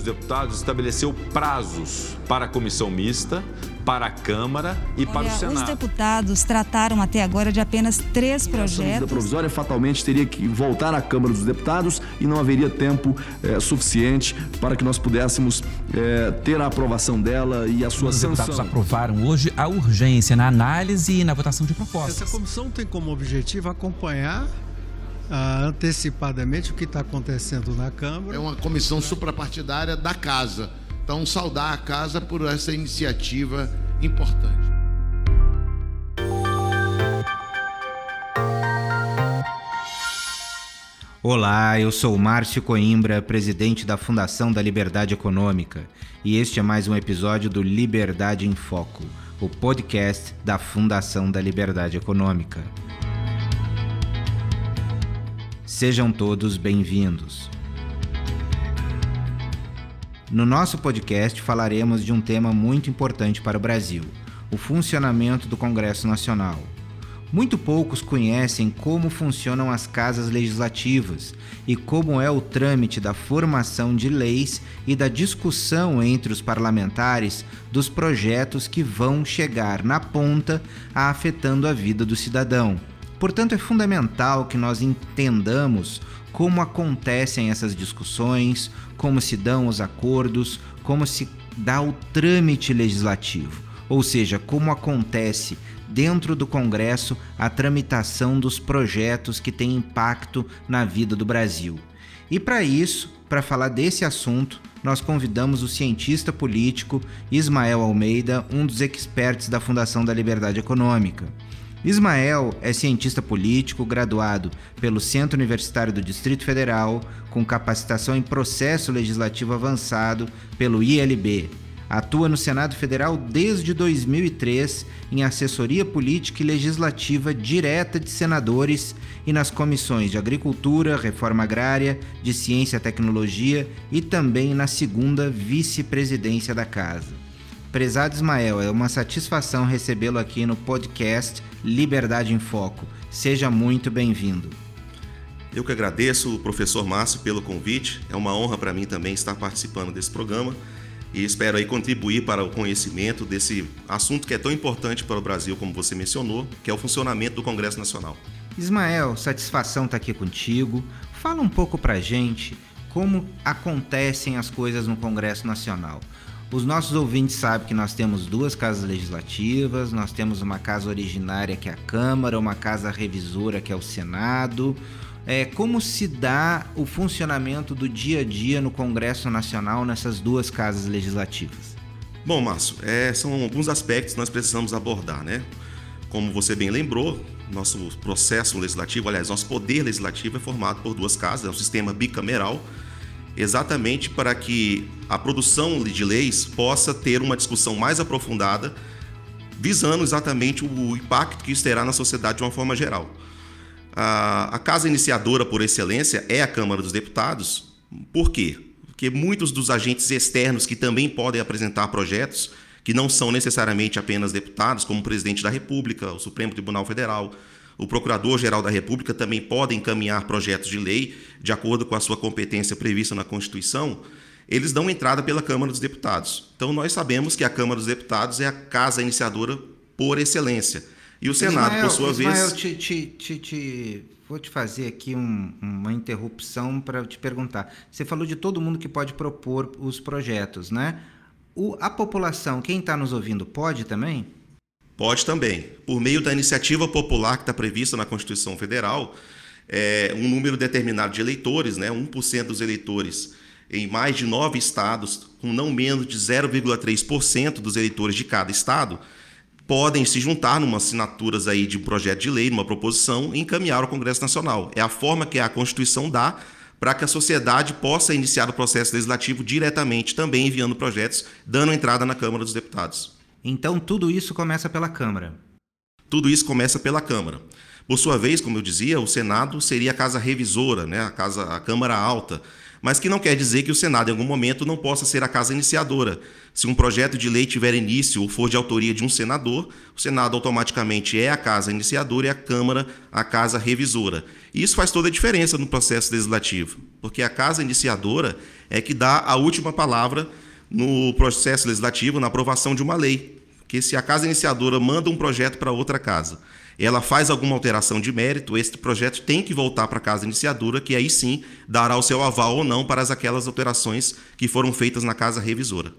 dos Deputados estabeleceu prazos para a comissão mista, para a Câmara e Olha, para o Senado. Os deputados trataram até agora de apenas três projetos. A provisória fatalmente teria que voltar à Câmara dos Deputados e não haveria tempo é, suficiente para que nós pudéssemos é, ter a aprovação dela e a sua Os sanção. Os deputados aprovaram hoje a urgência na análise e na votação de propostas. Essa comissão tem como objetivo acompanhar ah, antecipadamente o que está acontecendo na Câmara. É uma comissão suprapartidária da Casa. Então, saudar a Casa por essa iniciativa importante. Olá, eu sou Márcio Coimbra, presidente da Fundação da Liberdade Econômica, e este é mais um episódio do Liberdade em Foco, o podcast da Fundação da Liberdade Econômica. Sejam todos bem-vindos. No nosso podcast falaremos de um tema muito importante para o Brasil: o funcionamento do Congresso Nacional. Muito poucos conhecem como funcionam as casas legislativas e como é o trâmite da formação de leis e da discussão entre os parlamentares dos projetos que vão chegar na ponta afetando a vida do cidadão. Portanto, é fundamental que nós entendamos como acontecem essas discussões, como se dão os acordos, como se dá o trâmite legislativo, ou seja, como acontece dentro do Congresso a tramitação dos projetos que têm impacto na vida do Brasil. E para isso, para falar desse assunto, nós convidamos o cientista político Ismael Almeida, um dos experts da Fundação da Liberdade Econômica. Ismael é cientista político graduado pelo Centro Universitário do Distrito Federal, com capacitação em processo legislativo avançado pelo ILB. Atua no Senado Federal desde 2003 em assessoria política e legislativa direta de senadores e nas comissões de Agricultura, Reforma Agrária, de Ciência e Tecnologia e também na segunda vice-presidência da Casa. Prezado Ismael, é uma satisfação recebê-lo aqui no podcast Liberdade em Foco. Seja muito bem-vindo. Eu que agradeço o professor Márcio pelo convite. É uma honra para mim também estar participando desse programa e espero aí contribuir para o conhecimento desse assunto que é tão importante para o Brasil, como você mencionou, que é o funcionamento do Congresso Nacional. Ismael, satisfação estar aqui contigo. Fala um pouco para gente como acontecem as coisas no Congresso Nacional. Os nossos ouvintes sabem que nós temos duas casas legislativas, nós temos uma casa originária que é a Câmara, uma casa revisora que é o Senado. É, como se dá o funcionamento do dia a dia no Congresso Nacional nessas duas casas legislativas? Bom, Márcio, é, são alguns aspectos que nós precisamos abordar, né? Como você bem lembrou, nosso processo legislativo, aliás, nosso poder legislativo é formado por duas casas, é um sistema bicameral exatamente para que a produção de leis possa ter uma discussão mais aprofundada, visando exatamente o impacto que isso terá na sociedade de uma forma geral. A, casa iniciadora por excelência é a Câmara dos Deputados. Por quê? Porque muitos dos agentes externos que também podem apresentar projetos, que não são necessariamente apenas deputados, como o presidente da República, o Supremo Tribunal Federal, o Procurador-Geral da República também pode encaminhar projetos de lei de acordo com a sua competência prevista na Constituição. Eles dão entrada pela Câmara dos Deputados. Então, nós sabemos que a Câmara dos Deputados é a casa iniciadora por excelência. E o Senado, Ismael, por sua Ismael, vez. Te, te, te, te, vou te fazer aqui um, uma interrupção para te perguntar. Você falou de todo mundo que pode propor os projetos, né? O, a população, quem está nos ouvindo, pode também? Pode também. Por meio da iniciativa popular que está prevista na Constituição Federal, é, um número determinado de eleitores, né, 1% dos eleitores em mais de nove estados, com não menos de 0,3% dos eleitores de cada estado, podem se juntar numa assinaturas aí de um projeto de lei, numa proposição, e encaminhar ao Congresso Nacional. É a forma que a Constituição dá para que a sociedade possa iniciar o processo legislativo diretamente, também enviando projetos, dando entrada na Câmara dos Deputados. Então tudo isso começa pela Câmara. Tudo isso começa pela Câmara. Por sua vez, como eu dizia, o Senado seria a casa revisora, né? a, casa, a Câmara Alta, mas que não quer dizer que o Senado, em algum momento, não possa ser a casa iniciadora. Se um projeto de lei tiver início ou for de autoria de um senador, o Senado automaticamente é a casa iniciadora e a Câmara a casa revisora. E isso faz toda a diferença no processo legislativo, porque a casa iniciadora é que dá a última palavra no processo legislativo, na aprovação de uma lei. Que se a casa iniciadora manda um projeto para outra casa, ela faz alguma alteração de mérito, esse projeto tem que voltar para a casa iniciadora, que aí sim dará o seu aval ou não para as, aquelas alterações que foram feitas na casa revisora.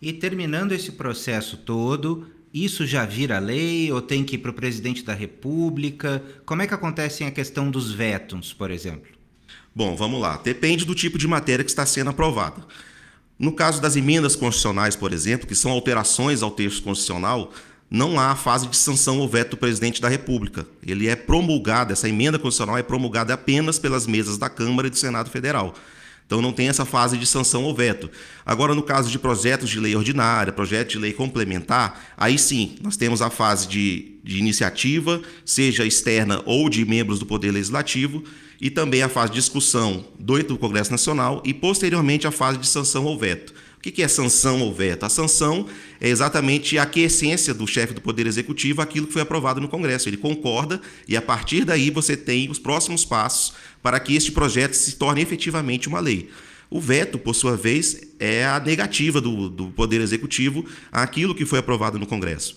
E terminando esse processo todo, isso já vira lei ou tem que ir para o presidente da República? Como é que acontece a questão dos vetos, por exemplo? Bom, vamos lá. Depende do tipo de matéria que está sendo aprovada. No caso das emendas constitucionais, por exemplo, que são alterações ao texto constitucional, não há fase de sanção ou veto do presidente da República. Ele é promulgado, essa emenda constitucional é promulgada apenas pelas mesas da Câmara e do Senado Federal. Então não tem essa fase de sanção ou veto. Agora, no caso de projetos de lei ordinária, projeto de lei complementar, aí sim, nós temos a fase de, de iniciativa, seja externa ou de membros do Poder Legislativo, e também a fase de discussão do, Congresso Nacional e, posteriormente, a fase de sanção ou veto. O que é sanção ou veto? A sanção é exatamente a quiescência do chefe do Poder Executivo aquilo que foi aprovado no Congresso. Ele concorda e, a partir daí, você tem os próximos passos para que este projeto se torne efetivamente uma lei. O veto, por sua vez, é a negativa do, do Poder Executivo àquilo que foi aprovado no Congresso.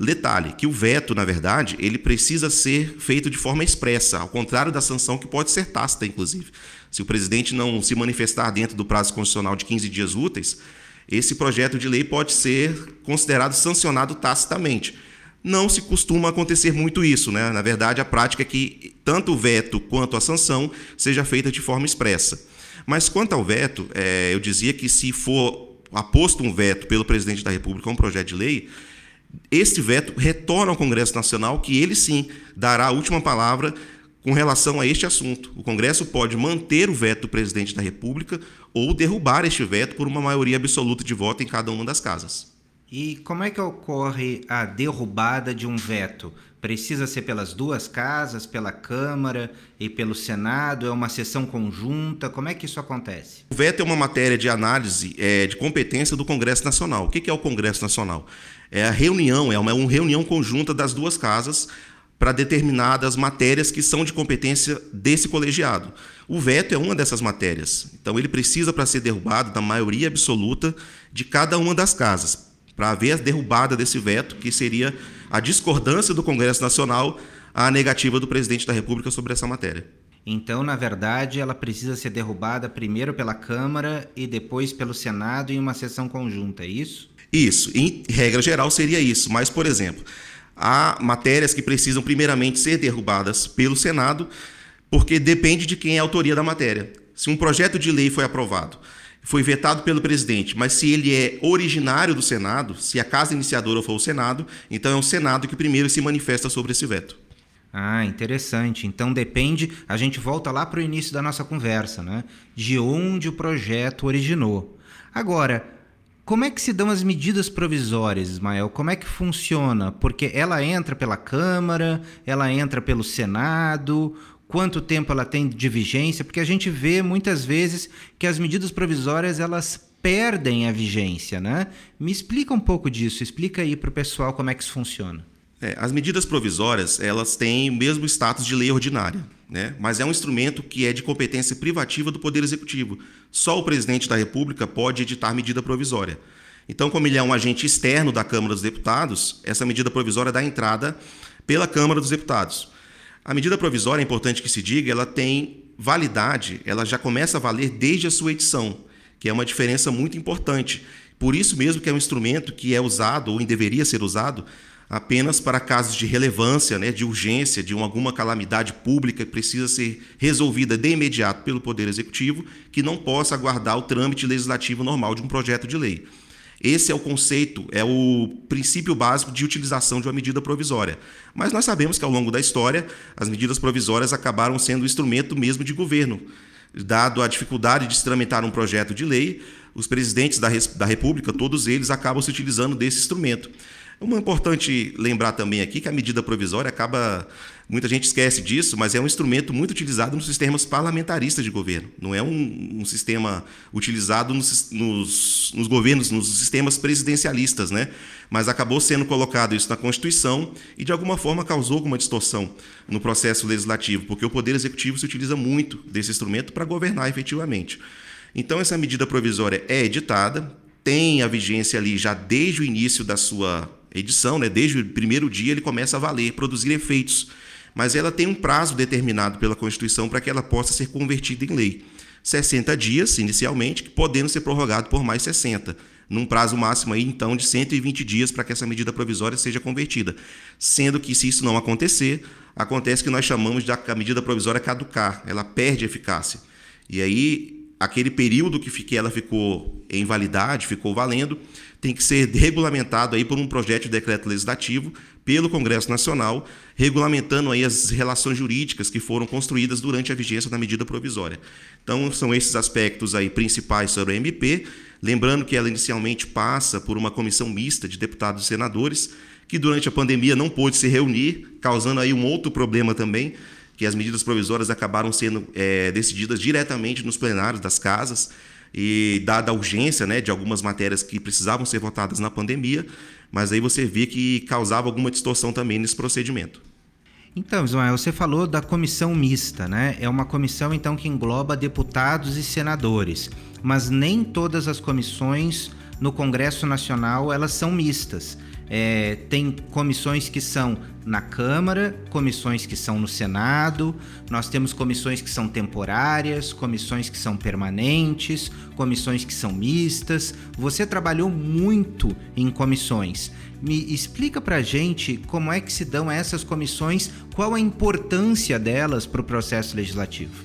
Detalhe, que o veto, na verdade, ele precisa ser feito de forma expressa, ao contrário da sanção que pode ser tácita, inclusive. Se o presidente não se manifestar dentro do prazo constitucional de 15 dias úteis, esse projeto de lei pode ser considerado sancionado tacitamente. Não se costuma acontecer muito isso, né? Na verdade, a prática é que tanto o veto quanto a sanção seja feita de forma expressa. Mas quanto ao veto, é, eu dizia que se for aposto um veto pelo presidente da República a um projeto de lei, este veto retorna ao Congresso Nacional, que ele sim dará a última palavra com relação a este assunto. O Congresso pode manter o veto do presidente da República ou derrubar este veto por uma maioria absoluta de voto em cada uma das casas. E como é que ocorre a derrubada de um veto? Precisa ser pelas duas casas, pela Câmara e pelo Senado? É uma sessão conjunta? Como é que isso acontece? O veto é uma matéria de análise é, de competência do Congresso Nacional. O que é o Congresso Nacional? É a reunião, é uma, uma reunião conjunta das duas casas para determinadas matérias que são de competência desse colegiado. O veto é uma dessas matérias. Então, ele precisa, para ser derrubado, da maioria absoluta de cada uma das casas, para haver a derrubada desse veto, que seria a discordância do Congresso Nacional à negativa do presidente da República sobre essa matéria. Então, na verdade, ela precisa ser derrubada primeiro pela Câmara e depois pelo Senado em uma sessão conjunta, é isso? Isso, em regra geral seria isso, mas, por exemplo, há matérias que precisam primeiramente ser derrubadas pelo Senado, porque depende de quem é a autoria da matéria. Se um projeto de lei foi aprovado, foi vetado pelo presidente, mas se ele é originário do Senado, se a casa iniciadora for o Senado, então é o Senado que primeiro se manifesta sobre esse veto. Ah, interessante. Então depende, a gente volta lá para o início da nossa conversa, né? De onde o projeto originou. Agora, como é que se dão as medidas provisórias, Ismael? Como é que funciona? Porque ela entra pela Câmara, ela entra pelo Senado, quanto tempo ela tem de vigência? Porque a gente vê muitas vezes que as medidas provisórias elas perdem a vigência, né? Me explica um pouco disso, explica aí para o pessoal como é que isso funciona. É, as medidas provisórias elas têm o mesmo status de lei ordinária, né? mas é um instrumento que é de competência privativa do Poder Executivo. Só o presidente da República pode editar medida provisória. Então, como ele é um agente externo da Câmara dos Deputados, essa medida provisória dá entrada pela Câmara dos Deputados. A medida provisória, é importante que se diga, ela tem validade, ela já começa a valer desde a sua edição, que é uma diferença muito importante. Por isso mesmo que é um instrumento que é usado, ou deveria ser usado, apenas para casos de relevância, né, de urgência, de alguma calamidade pública que precisa ser resolvida de imediato pelo Poder Executivo, que não possa aguardar o trâmite legislativo normal de um projeto de lei. Esse é o conceito, é o princípio básico de utilização de uma medida provisória. Mas nós sabemos que ao longo da história, as medidas provisórias acabaram sendo instrumento mesmo de governo. Dado a dificuldade de se tramitar um projeto de lei, os presidentes da, da República, todos eles, acabam se utilizando desse instrumento. É importante lembrar também aqui que a medida provisória acaba. Muita gente esquece disso, mas é um instrumento muito utilizado nos sistemas parlamentaristas de governo. Não é um, um sistema utilizado nos, nos, nos, governos, nos sistemas presidencialistas, né? Mas acabou sendo colocado isso na Constituição e, de alguma forma, causou alguma distorção no processo legislativo, porque o Poder Executivo se utiliza muito desse instrumento para governar efetivamente. Então, essa medida provisória é editada, tem a vigência ali já desde o início da sua edição, né? desde o primeiro dia ele começa a valer, produzir efeitos. Mas ela tem um prazo determinado pela Constituição para que ela possa ser convertida em lei. 60 dias, inicialmente, podendo ser prorrogado por mais 60 num prazo máximo aí, então, de 120 dias para que essa medida provisória seja convertida. Sendo que, se isso não acontecer, acontece que nós chamamos de a medida provisória caducar, ela perde eficácia. E aí, aquele período que ela ficou em validade, ficou valendo, tem que ser regulamentado aí por um projeto de decreto legislativo pelo Congresso Nacional, regulamentando aí as relações jurídicas que foram construídas durante a vigência da medida provisória. Então, são esses aspectos aí principais sobre a MP, lembrando que ela inicialmente passa por uma comissão mista de deputados e senadores, que durante a pandemia não pôde se reunir, causando aí um outro problema também, que as medidas provisórias acabaram sendo é, decididas diretamente nos plenários das casas, e dada a urgência né, de algumas matérias que precisavam ser votadas na pandemia, mas aí você vê que causava alguma distorção também nesse procedimento. Então, Ismael, você falou da comissão mista, né? É uma comissão então que engloba deputados e senadores, mas nem todas as comissões no Congresso Nacional elas são mistas. É, tem comissões que são na Câmara, comissões que são no Senado, nós temos comissões que são temporárias, comissões que são permanentes, comissões que são mistas. Você trabalhou muito em comissões. Me explica pra gente como é que se dão essas comissões, qual a importância delas para o processo legislativo.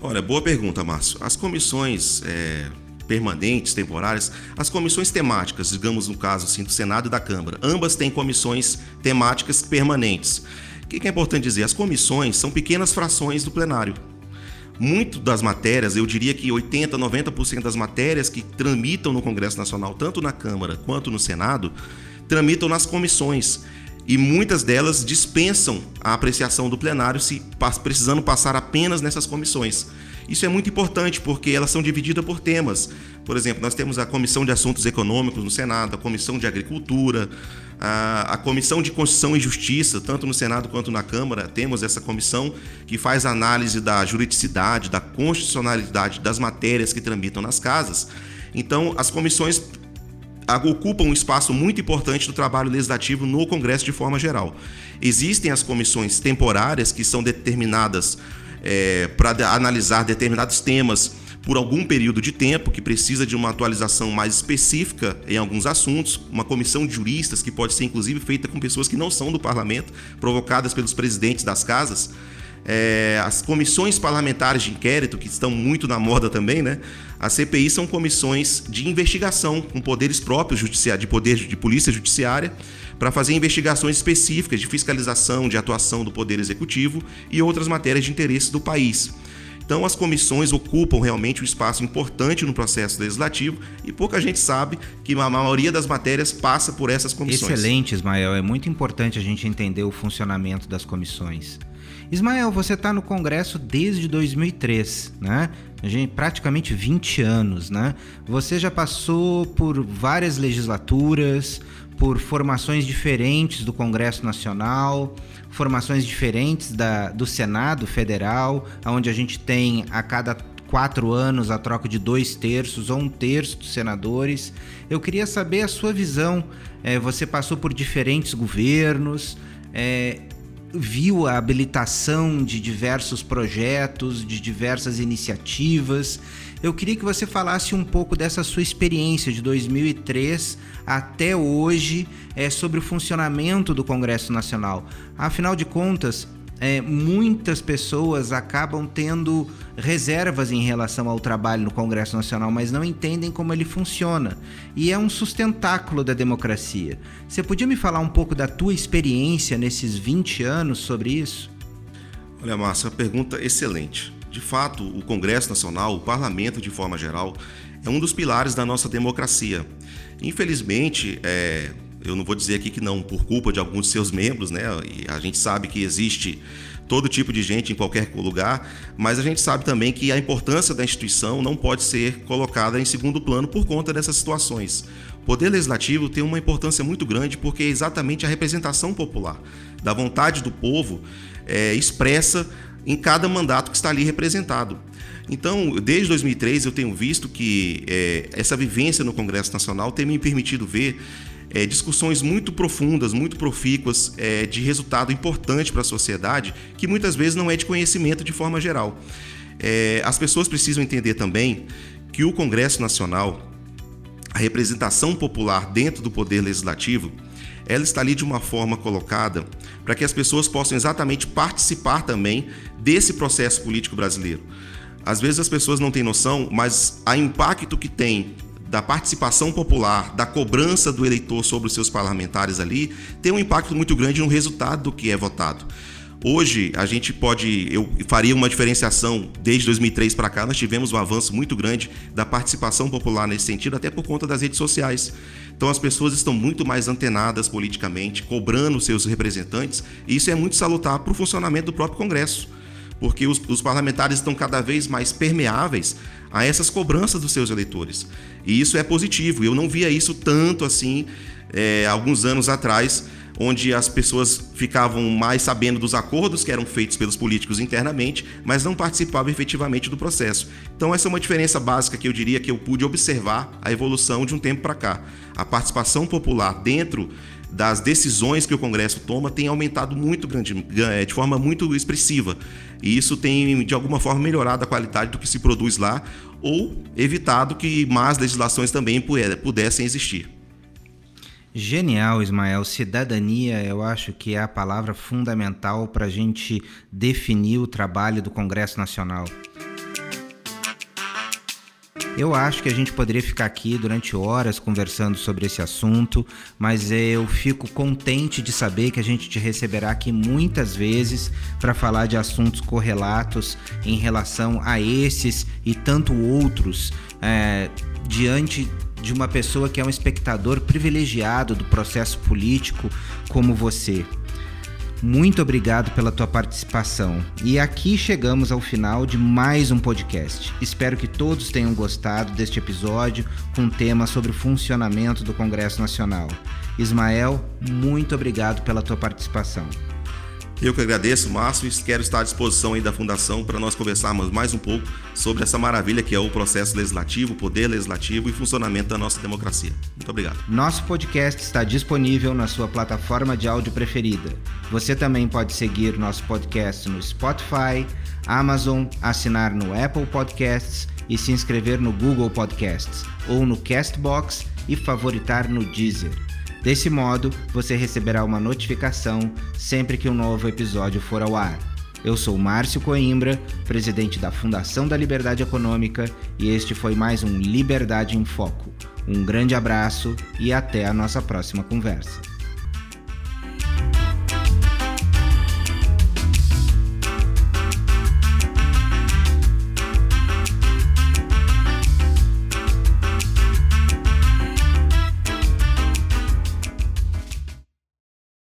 Olha, boa pergunta, Márcio. As comissões. É permanentes, temporárias, as comissões temáticas, digamos no caso assim, do Senado e da Câmara, ambas têm comissões temáticas permanentes. O que é importante dizer? As comissões são pequenas frações do plenário. Muito das matérias, eu diria que 80, 90% das matérias que tramitam no Congresso Nacional, tanto na Câmara quanto no Senado, tramitam nas comissões e muitas delas dispensam a apreciação do plenário se precisando passar apenas nessas comissões. Isso é muito importante porque elas são divididas por temas. Por exemplo, nós temos a Comissão de Assuntos Econômicos no Senado, a Comissão de Agricultura, a, a Comissão de Constituição e Justiça, tanto no Senado quanto na Câmara, temos essa comissão que faz análise da juridicidade, da constitucionalidade das matérias que tramitam nas casas. Então, as comissões ocupam um espaço muito importante do trabalho legislativo no Congresso de forma geral. Existem as comissões temporárias que são determinadas é, para analisar determinados temas por algum período de tempo, que precisa de uma atualização mais específica em alguns assuntos, uma comissão de juristas que pode ser inclusive feita com pessoas que não são do parlamento, provocadas pelos presidentes das casas. É, as comissões parlamentares de inquérito, que estão muito na moda também, né? As CPI são comissões de investigação com poderes próprios de poder de polícia judiciária para fazer investigações específicas de fiscalização, de atuação do Poder Executivo e outras matérias de interesse do país. Então, as comissões ocupam realmente um espaço importante no processo legislativo e pouca gente sabe que a maioria das matérias passa por essas comissões. Excelente, Ismael. É muito importante a gente entender o funcionamento das comissões. Ismael, você está no Congresso desde 2003, né? Gente, praticamente 20 anos, né? Você já passou por várias legislaturas, por formações diferentes do Congresso Nacional, formações diferentes da, do Senado Federal, onde a gente tem a cada quatro anos a troca de dois terços ou um terço dos senadores. Eu queria saber a sua visão. É, você passou por diferentes governos, é, viu a habilitação de diversos projetos, de diversas iniciativas. Eu queria que você falasse um pouco dessa sua experiência de 2003 até hoje é, sobre o funcionamento do Congresso Nacional. Afinal de contas, é, muitas pessoas acabam tendo reservas em relação ao trabalho no Congresso Nacional, mas não entendem como ele funciona. E é um sustentáculo da democracia. Você podia me falar um pouco da tua experiência nesses 20 anos sobre isso? Olha, Márcia, pergunta excelente. De fato, o Congresso Nacional, o parlamento de forma geral, é um dos pilares da nossa democracia. Infelizmente, é, eu não vou dizer aqui que não por culpa de alguns de seus membros, né? E a gente sabe que existe todo tipo de gente em qualquer lugar, mas a gente sabe também que a importância da instituição não pode ser colocada em segundo plano por conta dessas situações. O poder legislativo tem uma importância muito grande porque é exatamente a representação popular da vontade do povo é, expressa em cada mandato que está ali representado. Então, desde 2003, eu tenho visto que é, essa vivência no Congresso Nacional tem me permitido ver é, discussões muito profundas, muito profícuas, é, de resultado importante para a sociedade, que muitas vezes não é de conhecimento de forma geral. É, as pessoas precisam entender também que o Congresso Nacional, a representação popular dentro do Poder Legislativo, ela está ali de uma forma colocada para que as pessoas possam exatamente participar também desse processo político brasileiro. Às vezes as pessoas não têm noção, mas a impacto que tem da participação popular, da cobrança do eleitor sobre os seus parlamentares ali, tem um impacto muito grande no resultado do que é votado. Hoje a gente pode, eu faria uma diferenciação desde 2003 para cá, nós tivemos um avanço muito grande da participação popular nesse sentido, até por conta das redes sociais. Então as pessoas estão muito mais antenadas politicamente, cobrando seus representantes, e isso é muito salutar para o funcionamento do próprio Congresso, porque os, os parlamentares estão cada vez mais permeáveis a essas cobranças dos seus eleitores. E isso é positivo. Eu não via isso tanto assim é, alguns anos atrás onde as pessoas ficavam mais sabendo dos acordos que eram feitos pelos políticos internamente, mas não participavam efetivamente do processo. Então essa é uma diferença básica que eu diria que eu pude observar a evolução de um tempo para cá. A participação popular dentro das decisões que o Congresso toma tem aumentado muito grande, é, de forma muito expressiva. E isso tem, de alguma forma, melhorado a qualidade do que se produz lá ou evitado que más legislações também pudessem existir. Genial, Ismael. Cidadania, eu acho que é a palavra fundamental para a gente definir o trabalho do Congresso Nacional. Eu acho que a gente poderia ficar aqui durante horas conversando sobre esse assunto, mas eu fico contente de saber que a gente te receberá aqui muitas vezes para falar de assuntos correlatos em relação a esses e tanto outros é, diante de uma pessoa que é um espectador privilegiado do processo político como você. Muito obrigado pela tua participação. E aqui chegamos ao final de mais um podcast. Espero que todos tenham gostado deste episódio com tema sobre o funcionamento do Congresso Nacional. Ismael, muito obrigado pela tua participação. Eu que agradeço, Márcio, e quero estar à disposição aí da Fundação para nós conversarmos mais um pouco sobre essa maravilha que é o processo legislativo, o poder legislativo e funcionamento da nossa democracia. Muito obrigado. Nosso podcast está disponível na sua plataforma de áudio preferida. Você também pode seguir nosso podcast no Spotify, Amazon, assinar no Apple Podcasts e se inscrever no Google Podcasts ou no Castbox e favoritar no Deezer. Desse modo, você receberá uma notificação sempre que um novo episódio for ao ar. Eu sou Márcio Coimbra, presidente da Fundação da Liberdade Econômica, e este foi mais um Liberdade em Foco. Um grande abraço e até a nossa próxima conversa.